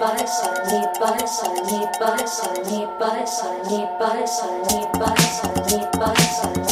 Sunny, bright, sunny, bright, sunny, bright, sunny, bright, sunny, bright, sunny, Bye.